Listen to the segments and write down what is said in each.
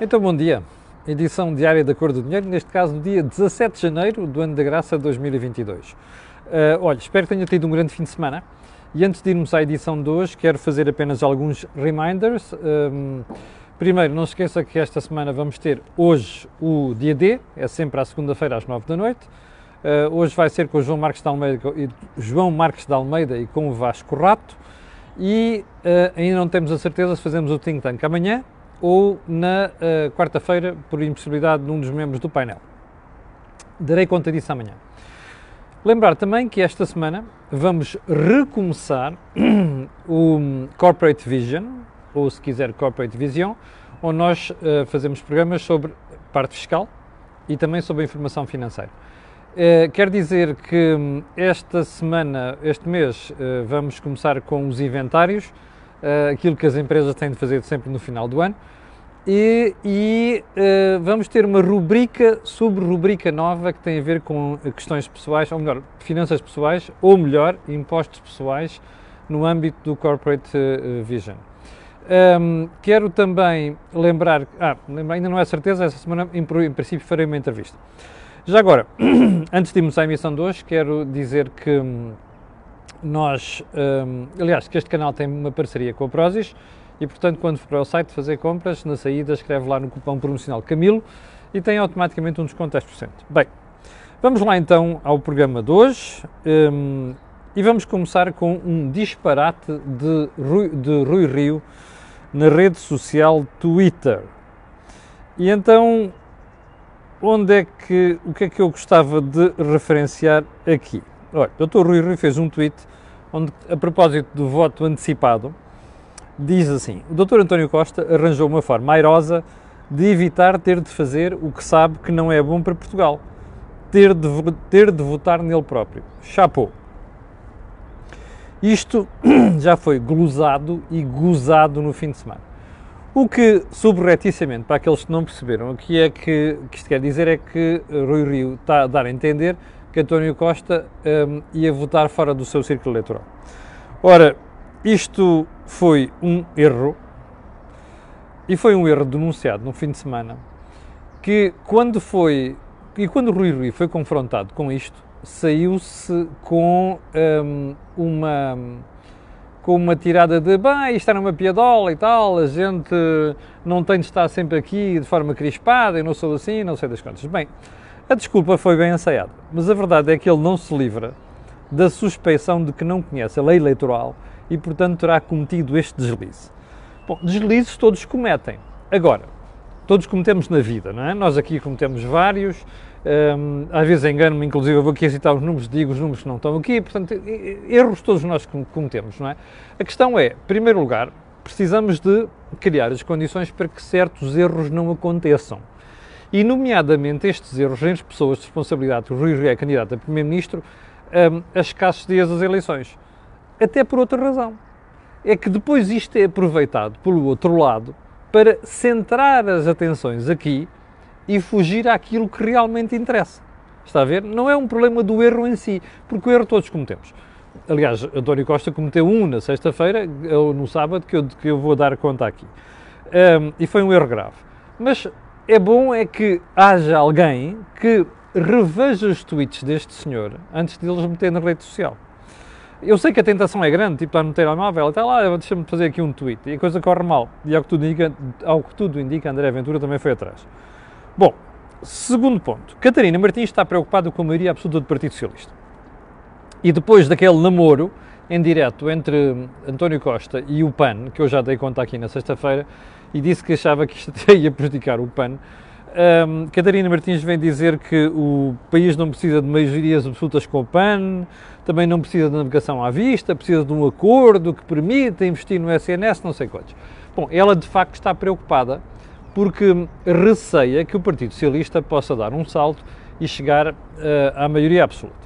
Então, bom dia. Edição diária da Cor do Dinheiro, neste caso no dia 17 de janeiro do ano da graça 2022. Uh, olha, espero que tenha tido um grande fim de semana. E antes de irmos à edição de hoje, quero fazer apenas alguns reminders. Um, primeiro, não esqueça que esta semana vamos ter hoje o dia D, é sempre à segunda-feira às 9 da noite. Uh, hoje vai ser com o João Marques de Almeida, João Marques de Almeida e com o Vasco Rato. E uh, ainda não temos a certeza se fazemos o Think Tank amanhã ou na uh, quarta-feira, por impossibilidade de um dos membros do painel. Darei conta disso amanhã. Lembrar também que esta semana vamos recomeçar o Corporate Vision, ou se quiser Corporate Vision, onde nós uh, fazemos programas sobre parte fiscal e também sobre a informação financeira. Uh, quer dizer que hum, esta semana, este mês, uh, vamos começar com os inventários, aquilo que as empresas têm de fazer sempre no final do ano. E, e uh, vamos ter uma rubrica, sub-rubrica nova que tem a ver com questões pessoais, ou melhor, finanças pessoais, ou melhor, impostos pessoais no âmbito do Corporate uh, Vision. Um, quero também lembrar, ah, ainda não é certeza, essa semana em, em princípio farei uma entrevista. Já agora, antes de irmos à emissão de hoje, quero dizer que hum, nós, um, aliás, que este canal tem uma parceria com a Prozis e, portanto, quando for para o site fazer compras, na saída escreve lá no cupom promocional Camilo e tem automaticamente um desconto de 10%. Bem, vamos lá então ao programa de hoje um, e vamos começar com um disparate de Rui, de Rui Rio na rede social Twitter. E então, onde é que, o que é que eu gostava de referenciar aqui? Olha, o Dr. Rui Rui fez um tweet onde, a propósito do voto antecipado, diz assim: O Dr. António Costa arranjou uma forma airosa de evitar ter de fazer o que sabe que não é bom para Portugal, ter de, ter de votar nele próprio. Chapou. Isto já foi glosado e gozado no fim de semana. O que, subrepticiamente, para aqueles que não perceberam, o que é que, que isto quer dizer é que Rui Rio está a dar a entender que António Costa um, ia votar fora do seu círculo eleitoral. Ora, isto foi um erro, e foi um erro denunciado no fim de semana, que quando foi, e quando Rui Rui foi confrontado com isto, saiu-se com um, uma com uma tirada de bem, isto era uma piadola e tal, a gente não tem de estar sempre aqui de forma crispada, eu não sou assim, não sei das contas. Bem, a desculpa foi bem ensaiada, mas a verdade é que ele não se livra da suspeição de que não conhece a lei eleitoral e, portanto, terá cometido este deslize. Bom, deslizes todos cometem. Agora, todos cometemos na vida, não é? Nós aqui cometemos vários, hum, às vezes engano-me, inclusive eu vou aqui citar os números, digo os números que não estão aqui, portanto, erros todos nós cometemos, não é? A questão é, em primeiro lugar, precisamos de criar as condições para que certos erros não aconteçam e, nomeadamente, estes erros entre pessoas de responsabilidade, o Rui Rio é candidato a Primeiro-Ministro, um, a escassos dias das eleições. Até por outra razão. É que depois isto é aproveitado pelo outro lado para centrar as atenções aqui e fugir àquilo que realmente interessa. Está a ver? Não é um problema do erro em si, porque o erro todos cometemos. Aliás, António Costa cometeu um na sexta-feira, ou no sábado, que eu, que eu vou dar conta aqui. Um, e foi um erro grave. Mas é bom é que haja alguém que reveja os tweets deste senhor antes de eles meter na rede social. Eu sei que a tentação é grande, tipo, estar no telemóvel, até lá, deixa-me fazer aqui um tweet, e a coisa corre mal. E ao que, tudo indica, ao que tudo indica, André Ventura também foi atrás. Bom, segundo ponto, Catarina Martins está preocupada com a maioria absoluta do Partido Socialista. E depois daquele namoro em direto entre António Costa e o PAN, que eu já dei conta aqui na sexta-feira, e disse que achava que isto ia prejudicar o PAN. Um, Catarina Martins vem dizer que o país não precisa de maiorias absolutas com o PAN, também não precisa de navegação à vista, precisa de um acordo que permita investir no SNS, não sei quantos. Bom, ela de facto está preocupada porque receia que o Partido Socialista possa dar um salto e chegar uh, à maioria absoluta.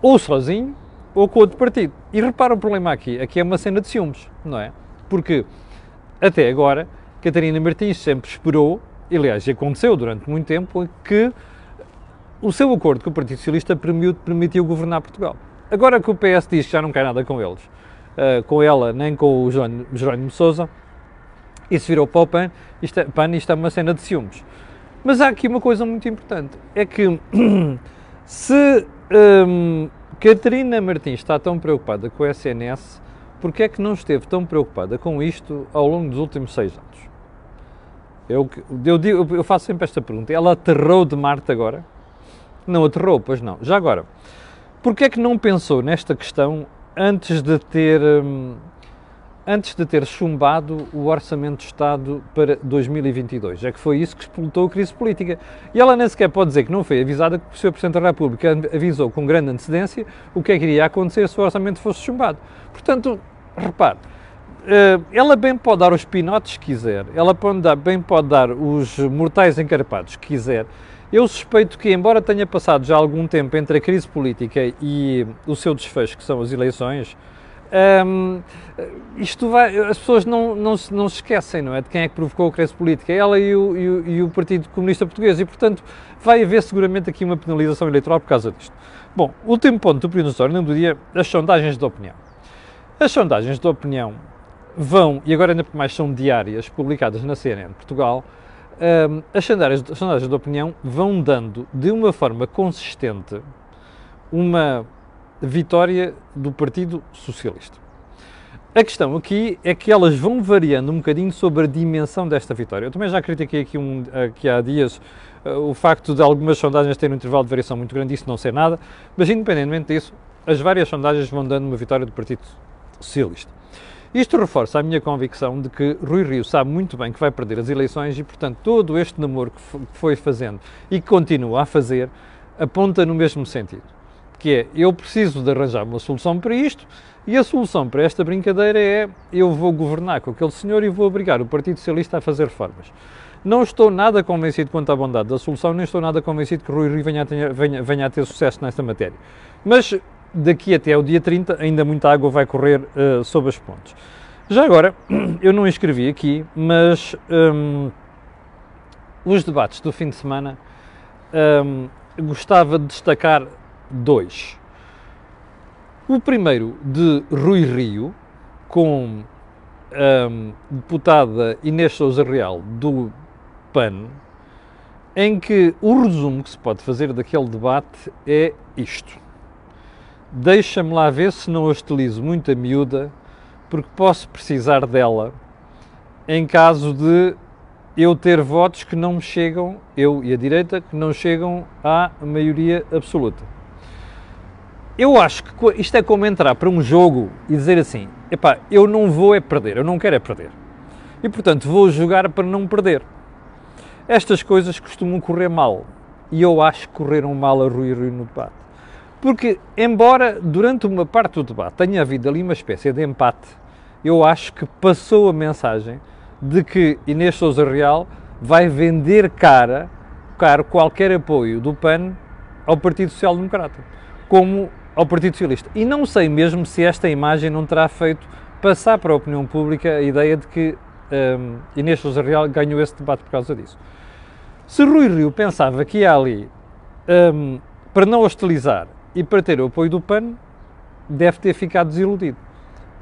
Ou sozinho, ou com outro partido. E repara o problema aqui, aqui é uma cena de ciúmes, não é? Porque até agora, Catarina Martins sempre esperou, aliás aconteceu durante muito tempo, que o seu acordo com o Partido Socialista permitiu, permitiu governar Portugal. Agora que o PS diz que já não quer nada com eles, uh, com ela nem com o Jerónimo Sousa, e se virou para o PAN, isto é, PAN, isto é uma cena de ciúmes. Mas há aqui uma coisa muito importante, é que se hum, Catarina Martins está tão preocupada com o SNS, porque é que não esteve tão preocupada com isto ao longo dos últimos seis anos? Eu, eu, digo, eu faço sempre esta pergunta. Ela aterrou de Marte agora? Não aterrou, pois não. Já agora, porque é que não pensou nesta questão antes de ter hum, antes de ter chumbado o Orçamento de Estado para 2022. É que foi isso que explotou a crise política. E ela nem sequer pode dizer que não foi avisada que o Sr. Presidente da República avisou com grande antecedência o que é que iria acontecer se o orçamento fosse chumbado. Portanto, repare, ela bem pode dar os pinotes que quiser, ela bem pode dar os mortais encarpados que quiser. Eu suspeito que, embora tenha passado já algum tempo entre a crise política e o seu desfecho, que são as eleições, um, isto vai, as pessoas não, não, não se esquecem, não é? De quem é que provocou a crise política, ela e o, e, o, e o, Partido Comunista Português, e portanto vai haver seguramente aqui uma penalização eleitoral por causa disto. Bom, último ponto do período histórico do dia, as sondagens de opinião. As sondagens de opinião vão, e agora ainda mais são diárias, publicadas na CNN Portugal, um, as, sondagens, as sondagens de opinião vão dando de uma forma consistente uma vitória do Partido Socialista. A questão aqui é que elas vão variando um bocadinho sobre a dimensão desta vitória. Eu também já critiquei aqui, um, aqui há dias uh, o facto de algumas sondagens terem um intervalo de variação muito grande, isso não ser nada, mas independentemente disso, as várias sondagens vão dando uma vitória do Partido Socialista. Isto reforça a minha convicção de que Rui Rio sabe muito bem que vai perder as eleições e, portanto, todo este namoro que foi fazendo e que continua a fazer aponta no mesmo sentido que é eu preciso de arranjar uma solução para isto e a solução para esta brincadeira é eu vou governar com aquele senhor e vou obrigar o Partido Socialista a fazer reformas. Não estou nada convencido quanto à bondade da solução, nem estou nada convencido que Rui Rio venha a, ter, venha, venha a ter sucesso nesta matéria. Mas daqui até ao dia 30 ainda muita água vai correr uh, sob as pontes. Já agora, eu não escrevi aqui, mas um, os debates do fim de semana um, gostava de destacar dois. O primeiro de Rui Rio, com a um, deputada Inês Souza Real do PAN, em que o resumo que se pode fazer daquele debate é isto. Deixa-me lá ver se não hostilizo muito a miúda, porque posso precisar dela em caso de eu ter votos que não me chegam, eu e a direita, que não chegam à maioria absoluta eu acho que isto é como entrar para um jogo e dizer assim: epá, eu não vou é perder, eu não quero é perder. E portanto vou jogar para não perder. Estas coisas costumam correr mal. E eu acho que correram mal a Rui Rui no debate. Porque, embora durante uma parte do debate tenha havido ali uma espécie de empate, eu acho que passou a mensagem de que Inês Souza Real vai vender cara, caro qualquer apoio do PAN ao Partido Social Democrata. Como ao Partido Socialista. E não sei mesmo se esta imagem não terá feito passar para a opinião pública a ideia de que um, Inês Sousa Real ganhou esse debate por causa disso. Se Rui Rio pensava que ia ali um, para não hostilizar e para ter o apoio do PAN, deve ter ficado desiludido.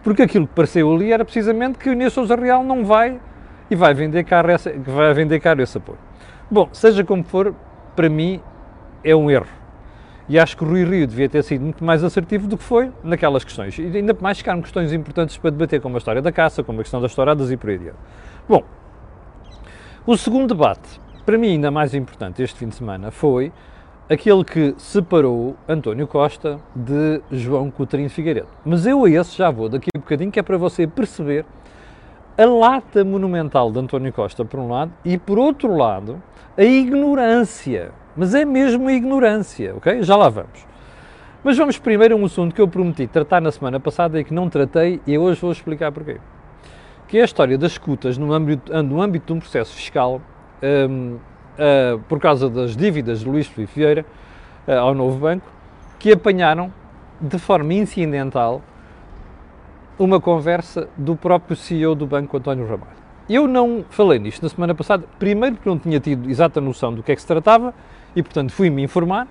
Porque aquilo que pareceu ali era precisamente que Inês Sousa Real não vai e vai vender caro, vai vender caro esse apoio. Bom, seja como for, para mim é um erro e acho que o Rui Rio devia ter sido muito mais assertivo do que foi naquelas questões. E ainda mais ficaram questões importantes para debater, como a história da caça, como a questão das touradas e por aí adiante. Bom, o segundo debate, para mim ainda mais importante este fim de semana, foi aquele que separou António Costa de João Coutinho Figueiredo. Mas eu a esse já vou daqui a um bocadinho, que é para você perceber a lata monumental de António Costa, por um lado, e por outro lado, a ignorância mas é mesmo a ignorância, ok? Já lá vamos. Mas vamos primeiro a um assunto que eu prometi tratar na semana passada e que não tratei e hoje vou explicar porquê. Que é a história das escutas no âmbito, no âmbito de um processo fiscal um, uh, por causa das dívidas de Luís Filipe Vieira uh, ao novo banco, que apanharam de forma incidental uma conversa do próprio CEO do banco, António Ramalho. Eu não falei nisto na semana passada, primeiro porque não tinha tido exata noção do que é que se tratava e, portanto, fui-me informar.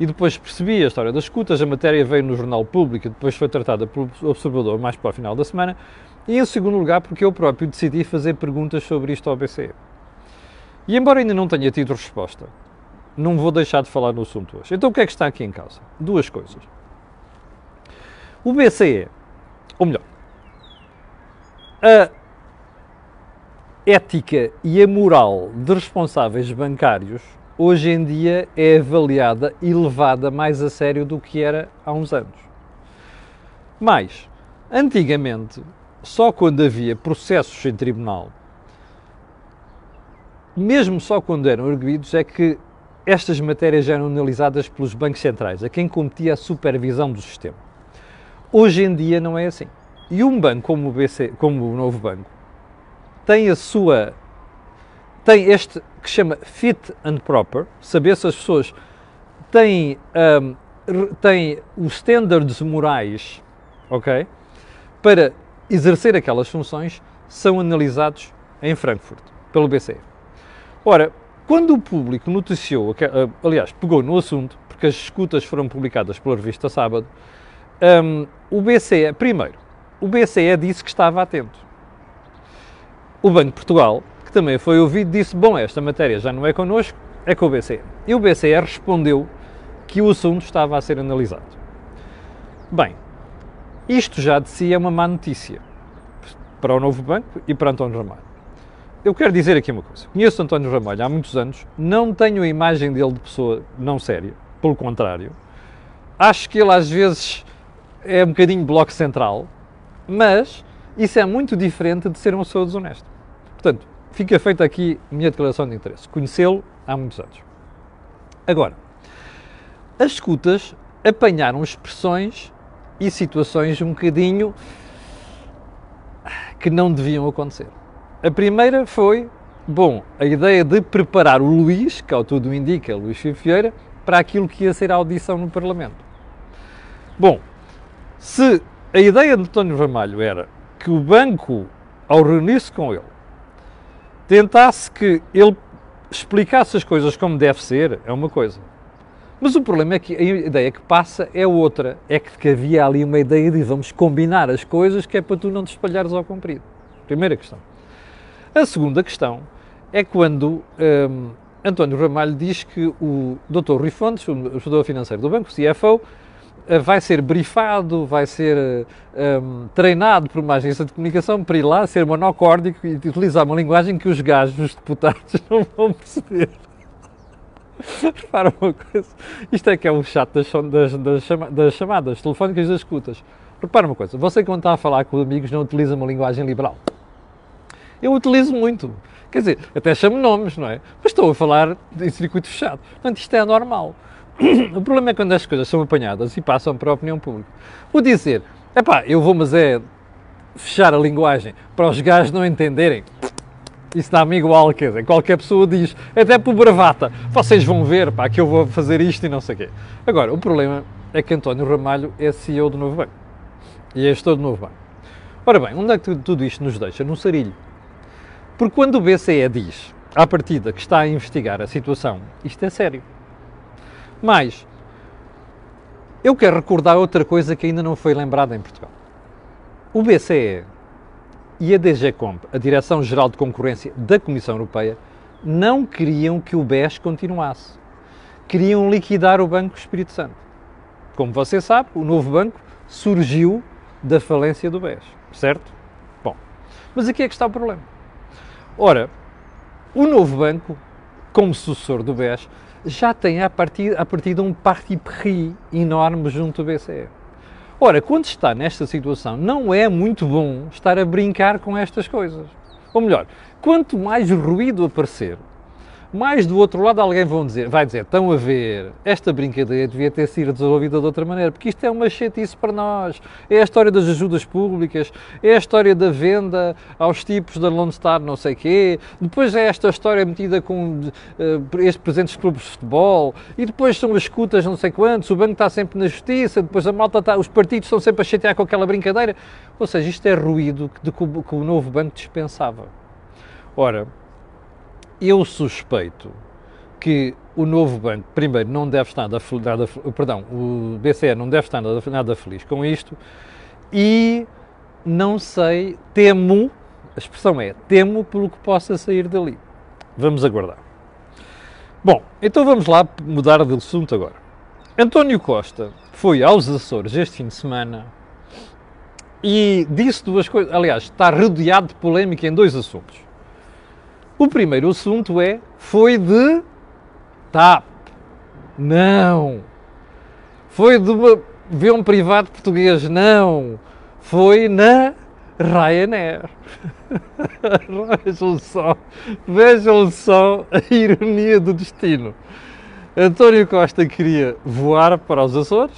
e depois percebi a história das escutas, a matéria veio no Jornal Público e depois foi tratada pelo Observador mais para o final da semana, e em segundo lugar porque eu próprio decidi fazer perguntas sobre isto ao BCE. E embora ainda não tenha tido resposta, não vou deixar de falar no assunto hoje. Então o que é que está aqui em causa? Duas coisas. O BCE, ou melhor, a ética e a moral de responsáveis bancários hoje em dia é avaliada e levada mais a sério do que era há uns anos. Mas, antigamente, só quando havia processos em tribunal, mesmo só quando eram arguídos, é que estas matérias eram analisadas pelos bancos centrais, a quem competia a supervisão do sistema. Hoje em dia não é assim. E um banco como o, BC, como o Novo Banco tem a sua tem este que chama fit and proper, saber se as pessoas têm, um, têm os standards morais, ok, para exercer aquelas funções, são analisados em Frankfurt, pelo BCE. Ora, quando o público noticiou, aliás, pegou no assunto, porque as escutas foram publicadas pela revista Sábado, um, o BCE, primeiro, o BCE disse que estava atento. O Banco de Portugal, que também foi ouvido, disse: Bom, esta matéria já não é connosco, é com o BCE. E o BCE respondeu que o assunto estava a ser analisado. Bem, isto já de si é uma má notícia para o novo banco e para António Ramalho. Eu quero dizer aqui uma coisa. Conheço António Ramalho há muitos anos, não tenho a imagem dele de pessoa não séria, pelo contrário. Acho que ele às vezes é um bocadinho bloco central, mas isso é muito diferente de ser uma pessoa desonesta. Portanto, fica feita aqui a minha declaração de interesse. Conhecê-lo há muitos anos. Agora, as escutas apanharam expressões e situações um bocadinho que não deviam acontecer. A primeira foi, bom, a ideia de preparar o Luís, que ao tudo indica, Luís Fieira, para aquilo que ia ser a audição no Parlamento. Bom, se a ideia de António Ramalho era que o banco, ao reunir-se com ele, tentasse que ele explicasse as coisas como deve ser, é uma coisa. Mas o problema é que a ideia que passa é outra. É que havia ali uma ideia de vamos combinar as coisas que é para tu não te espalhares ao comprido. Primeira questão. A segunda questão é quando hum, António Ramalho diz que o Dr. Rui Fontes, o ajudador financeiro do banco, CFO, eh, vai ser brifado, vai ser um, ehm, treinado por uma agência de comunicação para ir lá ser monocórdico e utilizar uma linguagem que os gajos, os deputados, não vão perceber. Repara uma coisa, isto é que é o chato das, das, das, chama, das chamadas telefónicas das escutas. Repara uma coisa, você quando está a falar com amigos não utiliza uma linguagem liberal. Eu utilizo muito. Quer dizer, até chamo nomes, não é? Mas estou a falar em circuito fechado. Portanto, isto é normal. O problema é quando as coisas são apanhadas e passam para a opinião pública. O dizer, epá, eu vou, mas é fechar a linguagem para os gajos não entenderem. Isso dá-me igual, quer dizer, qualquer pessoa diz, até por bravata, vocês vão ver, pá, que eu vou fazer isto e não sei o quê. Agora, o problema é que António Ramalho é CEO do Novo Banco. E é gestor do Novo Banco. Ora bem, onde é que tudo isto nos deixa? Num sarilho. Porque quando o BCE diz, à partida, que está a investigar a situação, isto é sério. Mas eu quero recordar outra coisa que ainda não foi lembrada em Portugal. O BCE e a DGCOMP, a Direção-Geral de Concorrência da Comissão Europeia, não queriam que o BES continuasse. Queriam liquidar o Banco Espírito Santo. Como você sabe, o novo banco surgiu da falência do BES, certo? Bom, mas aqui é que está o problema. Ora, o novo banco, como sucessor do BES, já tem a partir, a partir de um parti pris enorme junto ao BCE. Ora, quando está nesta situação, não é muito bom estar a brincar com estas coisas. Ou melhor, quanto mais ruído aparecer, mais do outro lado alguém vão dizer, vai dizer, estão a ver, esta brincadeira devia ter sido desenvolvida de outra maneira, porque isto é uma chatice para nós. É a história das ajudas públicas, é a história da venda aos tipos da Lone Star não sei quê, depois é esta história metida com uh, estes presentes clubes de futebol, e depois são as escutas não sei quantos, o banco está sempre na justiça, depois a malta está, os partidos estão sempre a chatear com aquela brincadeira. Ou seja, isto é ruído de que o novo banco dispensava. Ora, eu suspeito que o novo banco, primeiro, não deve estar nada, nada perdão, o BCE não deve estar nada, nada feliz com isto e não sei, temo, a expressão é, temo pelo que possa sair dali. Vamos aguardar. Bom, então vamos lá mudar de assunto agora. António Costa foi aos Açores este fim de semana e disse duas coisas. Aliás, está rodeado de polémica em dois assuntos. O primeiro assunto é: foi de TAP. Não. Foi de uma avião privado português. Não. Foi na Ryanair. vejam só, vejam só a ironia do destino. António Costa queria voar para os Açores,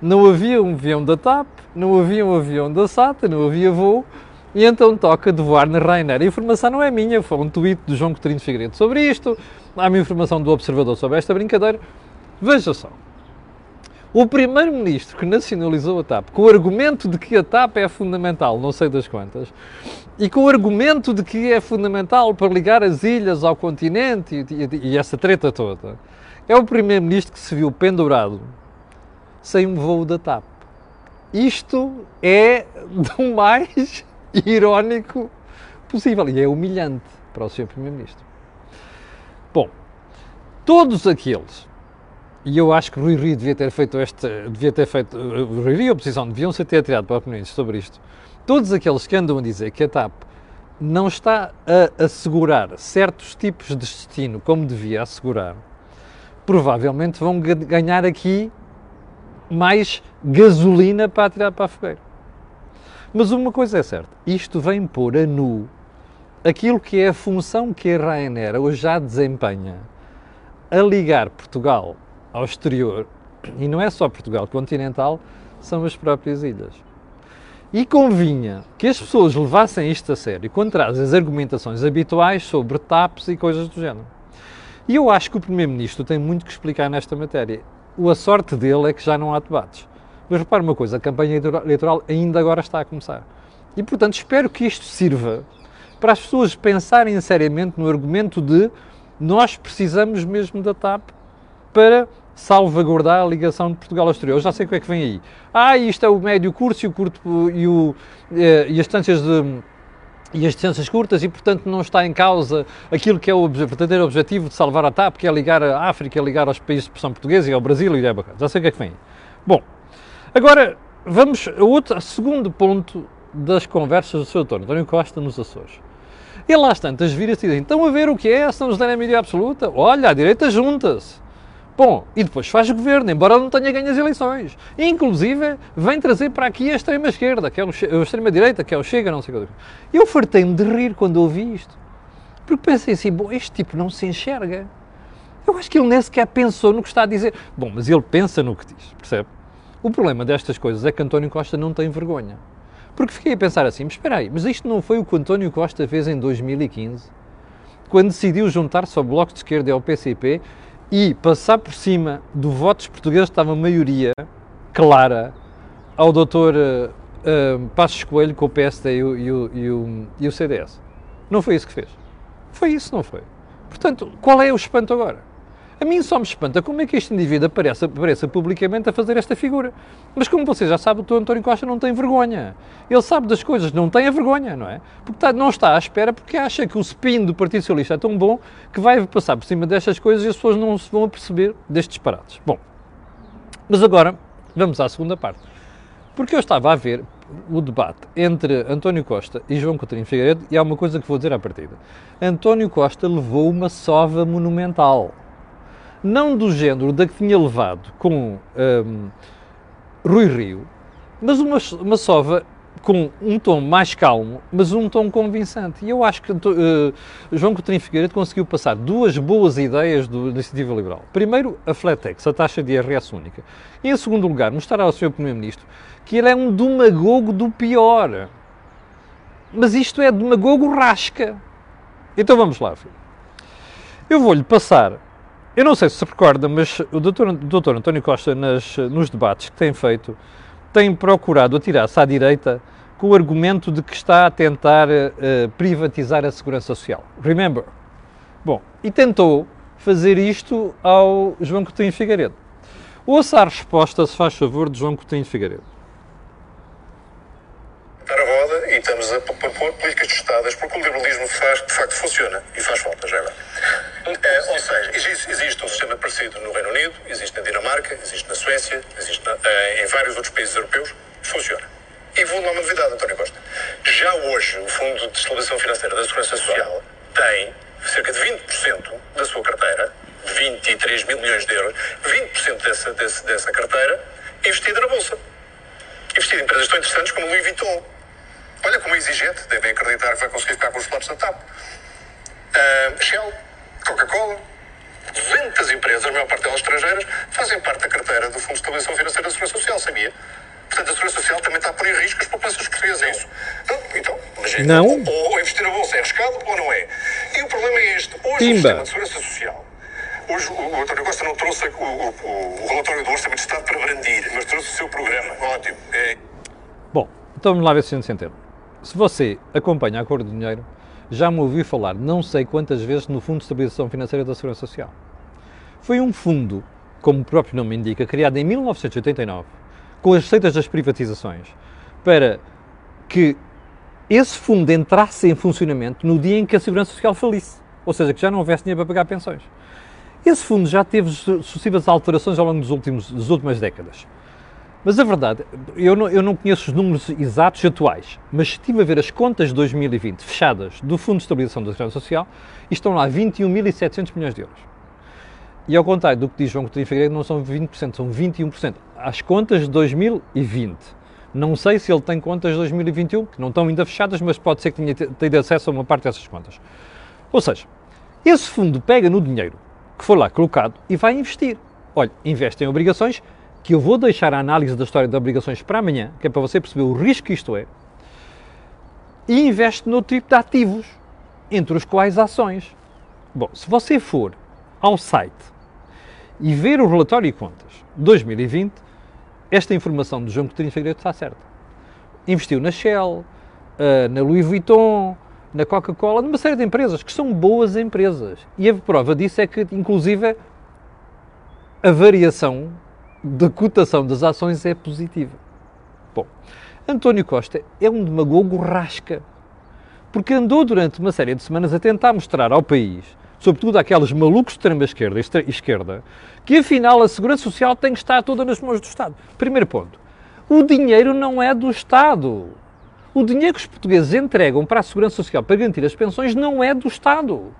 não havia um avião da TAP, não havia um avião da SATA, não havia voo, e então toca de voar na Ryanair. A informação não é minha, foi um tweet do João Coutinho Figueiredo sobre isto, há uma informação do Observador sobre esta brincadeira. Veja só, o primeiro-ministro que nacionalizou a TAP, com o argumento de que a TAP é fundamental, não sei das quantas, e com o argumento de que é fundamental para ligar as ilhas ao continente e, e, e essa treta toda, é o primeiro-ministro que se viu pendurado sem um voo da TAP. Isto é do mais irónico possível e é humilhante para o Sr. Primeiro-Ministro. Bom, todos aqueles, e eu acho que Rui Rio devia ter feito este, devia ter feito, Rui Rio e a oposição deviam ser ter tirado para o Primeiro-Ministro sobre isto, todos aqueles que andam a dizer que a TAP não está a assegurar certos tipos de destino como devia assegurar, provavelmente vão ganhar aqui mais gasolina para atirar para a fogueira. Mas uma coisa é certa, isto vem pôr a nu aquilo que é a função que a Ryanair hoje já desempenha a ligar Portugal ao exterior, e não é só Portugal continental, são as próprias ilhas. E convinha que as pessoas levassem isto a sério quando trazem as argumentações habituais sobre TAPs e coisas do género. E eu acho que o Primeiro-Ministro tem muito que explicar nesta matéria. A sorte dele é que já não há debates. Mas repare uma coisa, a campanha eleitoral ainda agora está a começar. E, portanto, espero que isto sirva para as pessoas pensarem seriamente no argumento de nós precisamos mesmo da TAP para salvaguardar a ligação de Portugal ao exterior. Eu já sei o que é que vem aí. Ah, isto é o médio curso e o curto e, o, eh, e as distâncias de e as distâncias curtas e, portanto, não está em causa aquilo que é o verdadeiro objetivo de salvar a TAP, que é ligar a África, é ligar aos países de expressão portuguesa e ao Brasil e é bacana. Já sei o que é que vem. Bom, agora vamos a outro, segundo ponto das conversas do Sr. António Costa nos Açores. Ele às tantas vira-se e diz, então a ver o que é, se não nos derem a maioria absoluta, olha, a direita junta-se. Bom, e depois faz governo, embora não tenha ganho as eleições. Inclusive, vem trazer para aqui a extrema-esquerda, que é o, a extrema-direita, que é o Chega, não sei o que. Eu fartei-me de rir quando ouvi isto. Porque pensei assim, bom, este tipo não se enxerga. Eu acho que ele nem sequer pensou no que está a dizer. Bom, mas ele pensa no que diz, percebe? O problema destas coisas é que António Costa não tem vergonha. Porque fiquei a pensar assim, mas espera aí, mas isto não foi o que António Costa fez em 2015? Quando decidiu juntar-se ao Bloco de Esquerda e ao PCP e passar por cima do votos portugueses estava maioria clara ao doutor uh, uh, Passos Coelho com o PSD e o, e, o, e, o, e o CDS. Não foi isso que fez. Foi isso, não foi. Portanto, qual é o espanto agora? A mim só me espanta como é que este indivíduo apareça, publicamente a fazer esta figura. Mas como você já sabe, o. António Costa não tem vergonha. Ele sabe das coisas, não tem a vergonha, não é? Porque não está à espera porque acha que o spin do Partido Socialista é tão bom que vai passar por cima destas coisas e as pessoas não se vão aperceber destes disparates. Bom, mas agora vamos à segunda parte. Porque eu estava a ver o debate entre António Costa e João Coutinho Figueiredo e há uma coisa que vou dizer à partida. António Costa levou uma sova monumental não do género da que tinha levado com um, Rui Rio, mas uma, uma sova com um tom mais calmo, mas um tom convincente. E eu acho que uh, João Coutinho Figueiredo conseguiu passar duas boas ideias do, da Iniciativa Liberal. Primeiro, a Flatex, a taxa de IRS única. E, em segundo lugar, mostrar ao Sr. Primeiro-Ministro que ele é um demagogo do pior. Mas isto é demagogo rasca. Então vamos lá, filho. Eu vou-lhe passar eu não sei se se recorda, mas o doutor, doutor António Costa, nas, nos debates que tem feito, tem procurado atirar-se à direita com o argumento de que está a tentar uh, privatizar a segurança social. Remember? Bom, e tentou, fazer isto ao João Coutinho Figueiredo. Ouça a resposta, se faz favor, de João Coutinho Figueiredo. Dar a roda e estamos a propor políticas testadas porque o liberalismo faz, de facto funciona e faz falta já agora. É, ou seja, existe, existe, um sistema parecido no Reino Unido, existe na Dinamarca, existe na Suécia, existe na, eh, em vários outros países europeus, funciona. E vou dar uma novidade, António Costa. Já hoje, o Fundo de Estabilização Financeira da Segurança Social tem cerca de 20% da sua carteira, 23 mil milhões de euros, 20% dessa, dessa, dessa carteira investida na Bolsa. Investida em empresas tão interessantes como Louis Vuitton. Olha como é exigente, devem acreditar que vai conseguir ficar com os lados da TAP. Uh, Shell, Coca-Cola, 200 empresas, a maior parte delas estrangeiras, fazem parte da carteira do Fundo de Estabilização Financeira da Segurança Social, sabia? Portanto, a Segurança Social também está a pôr em risco as poupanças portuguesas, é isso? Então, mas Não. Ou, ou investir na Bolsa é arriscado ou não é? E o problema é este. Hoje Pimba. o sistema de Segurança Social Hoje o, o António Costa não trouxe o, o, o relatório do Orçamento de Estado para brandir, mas trouxe o seu programa. Ótimo. É, Bom, então vamos lá ver se a gente se entende. Se você acompanha a cor do dinheiro, já me ouviu falar não sei quantas vezes no Fundo de Estabilização Financeira da Segurança Social. Foi um fundo, como o próprio nome indica, criado em 1989, com as receitas das privatizações, para que esse fundo entrasse em funcionamento no dia em que a Segurança Social falisse. Ou seja, que já não houvesse dinheiro para pagar pensões. Esse fundo já teve su- sucessivas alterações ao longo dos últimos, das últimas décadas. Mas a verdade, eu não, eu não conheço os números exatos atuais, mas estive a ver as contas de 2020 fechadas do Fundo de Estabilização da Segurança Social e estão lá 21.700 milhões de euros. E ao contrário do que diz João Coutinho Figueiredo, não são 20%, são 21%. As contas de 2020. Não sei se ele tem contas de 2021, que não estão ainda fechadas, mas pode ser que tenha te- tido acesso a uma parte dessas contas. Ou seja, esse fundo pega no dinheiro que foi lá colocado e vai investir. Olha, investe em obrigações, que eu vou deixar a análise da história de obrigações para amanhã, que é para você perceber o risco que isto é, e investe no tipo de ativos, entre os quais ações. Bom, se você for ao site e ver o relatório e contas de 2020, esta informação do João Coutinho Figueiredo está certa. Investiu na Shell, eh, na Louis Vuitton, na Coca-Cola, numa série de empresas que são boas empresas. E a prova disso é que, inclusive, a variação da cotação das ações é positiva. Bom, António Costa é um demagogo rasca, porque andou durante uma série de semanas a tentar mostrar ao país, sobretudo àqueles malucos de extrema-esquerda e extre- esquerda, que afinal a segurança social tem que estar toda nas mãos do Estado. Primeiro ponto, o dinheiro não é do Estado. O dinheiro que os portugueses entregam para a segurança social para garantir as pensões não é do Estado.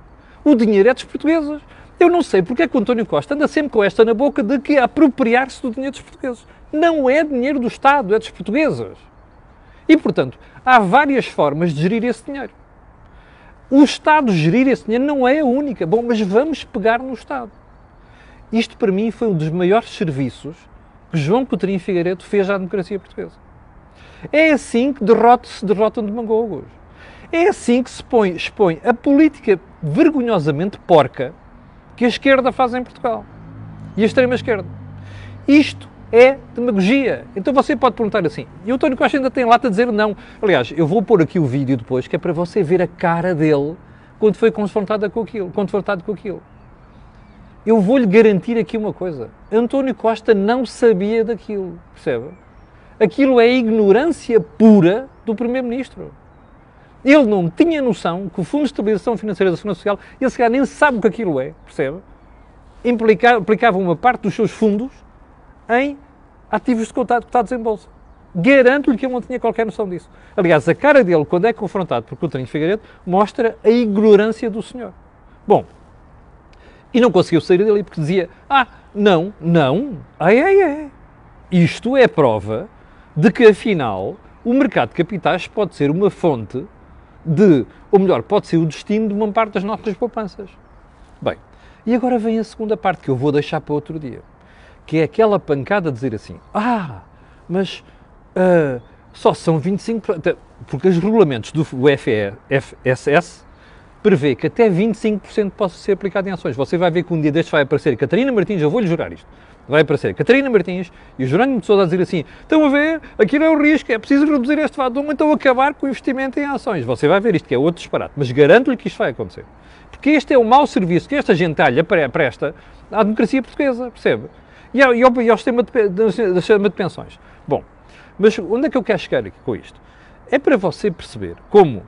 O dinheiro é dos portugueses. Eu não sei porque é que o António Costa anda sempre com esta na boca de que apropriar-se do dinheiro dos portugueses. Não é dinheiro do Estado, é dos portugueses. E, portanto, há várias formas de gerir esse dinheiro. O Estado gerir esse dinheiro não é a única. Bom, mas vamos pegar no Estado. Isto, para mim, foi um dos maiores serviços que João Coutinho Figueiredo fez à democracia portuguesa. É assim que derrota se derrotam demagogos. É assim que se põe, expõe a política vergonhosamente porca que a esquerda faz em Portugal. E a extrema-esquerda. Isto é demagogia. Então você pode perguntar assim, e o António Costa ainda tem lata a dizer não. Aliás, eu vou pôr aqui o vídeo depois, que é para você ver a cara dele quando foi confrontado com aquilo. Confrontado com aquilo. Eu vou-lhe garantir aqui uma coisa. António Costa não sabia daquilo, percebe? Aquilo é ignorância pura do Primeiro-Ministro. Ele não tinha noção que o Fundo de Estabilização Financeira da Segurança Social, ele se calhar nem sabe o que aquilo é, percebe? Implica, aplicava uma parte dos seus fundos em ativos de cotados em bolsa. Garanto-lhe que ele não tinha qualquer noção disso. Aliás, a cara dele, quando é confrontado por Coutinho Figueiredo, mostra a ignorância do senhor. Bom, e não conseguiu sair dali porque dizia: Ah, não, não, ai, ai, ai. Isto é prova de que, afinal, o mercado de capitais pode ser uma fonte de, ou melhor, pode ser o destino de uma parte das nossas poupanças. Bem, e agora vem a segunda parte que eu vou deixar para outro dia, que é aquela pancada de dizer assim: Ah, mas só são 25%, porque os regulamentos do FSS prevê que até 25% possa ser aplicado em ações. Você vai ver que um dia destes vai aparecer Catarina Martins, eu vou-lhe jurar isto, vai aparecer Catarina Martins e o Jerónimo de Sousa a dizer assim, estão a ver, aquilo é o risco, é preciso reduzir este fator, então acabar com o investimento em ações. Você vai ver isto, que é outro disparate, mas garanto-lhe que isto vai acontecer. Porque este é o mau serviço que esta gentalha presta à democracia portuguesa, percebe? E ao, e ao, e ao sistema, de, de, sistema de pensões. Bom, mas onde é que eu quero chegar aqui com isto? É para você perceber como,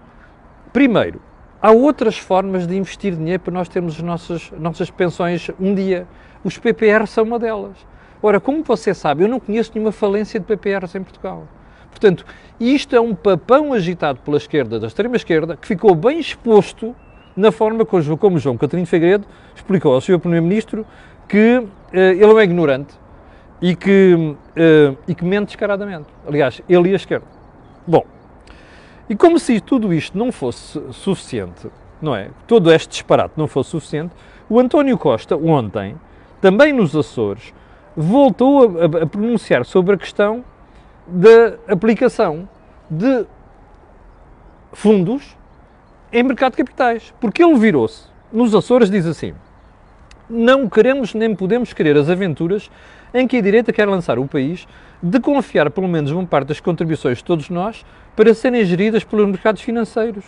primeiro, há outras formas de investir dinheiro para nós termos as nossas, nossas pensões um dia. Os PPR são uma delas. Ora, como você sabe, eu não conheço nenhuma falência de PPRs em Portugal. Portanto, isto é um papão agitado pela esquerda, da extrema-esquerda, que ficou bem exposto na forma como João Catarino Figueiredo explicou ao Sr. Primeiro-Ministro que uh, ele é ignorante e que, uh, e que mente descaradamente. Aliás, ele e a esquerda. Bom, e como se tudo isto não fosse suficiente, não é? Todo este disparate não fosse suficiente, o António Costa, ontem, também nos Açores, voltou a, a pronunciar sobre a questão da aplicação de fundos em mercado de capitais. Porque ele virou-se nos Açores diz assim: Não queremos nem podemos querer as aventuras em que a direita quer lançar o país de confiar pelo menos uma parte das contribuições de todos nós para serem geridas pelos mercados financeiros.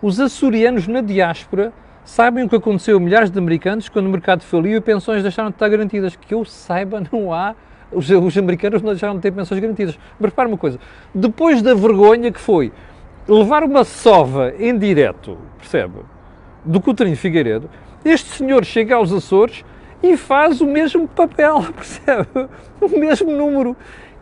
Os açorianos na diáspora sabem o que aconteceu a milhares de americanos quando o mercado faliu e pensões deixaram de estar garantidas. Que eu saiba, não há. Os, os americanos não deixaram de ter pensões garantidas. Mas repara uma coisa: depois da vergonha que foi levar uma sova em direto, percebe? Do Coutinho Figueiredo, este senhor chega aos Açores e faz o mesmo papel, percebe? O mesmo número.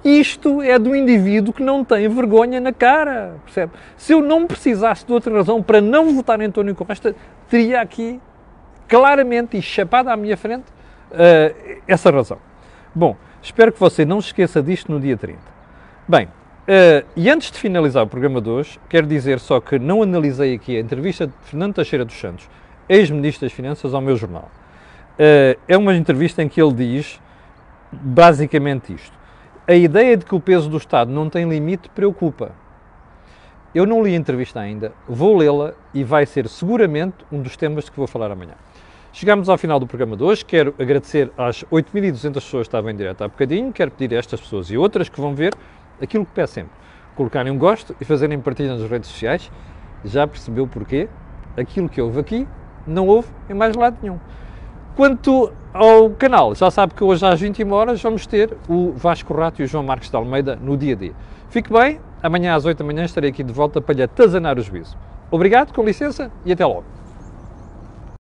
Isto é do indivíduo que não tem vergonha na cara, percebe? Se eu não precisasse de outra razão para não votar em António Costa, teria aqui claramente e chapada à minha frente uh, essa razão. Bom, espero que você não esqueça disto no dia 30. Bem, Uh, e antes de finalizar o programa de hoje, quero dizer só que não analisei aqui a entrevista de Fernando Teixeira dos Santos, ex-ministro das Finanças, ao meu jornal. Uh, é uma entrevista em que ele diz basicamente isto. A ideia de que o peso do Estado não tem limite preocupa. Eu não li a entrevista ainda, vou lê-la e vai ser seguramente um dos temas que vou falar amanhã. Chegamos ao final do programa de hoje. Quero agradecer às 8.200 pessoas que estavam em direto há bocadinho. Quero pedir a estas pessoas e outras que vão ver aquilo que peço sempre, colocarem um gosto e fazerem partilha nas redes sociais. Já percebeu porquê? Aquilo que houve aqui não houve em mais lado nenhum. Quanto ao canal, já sabe que hoje às 21 horas vamos ter o Vasco Rato e o João Marcos de Almeida no dia a dia. Fique bem, amanhã às 8 da manhã estarei aqui de volta para lhe atazanar o juízo. Obrigado, com licença e até logo.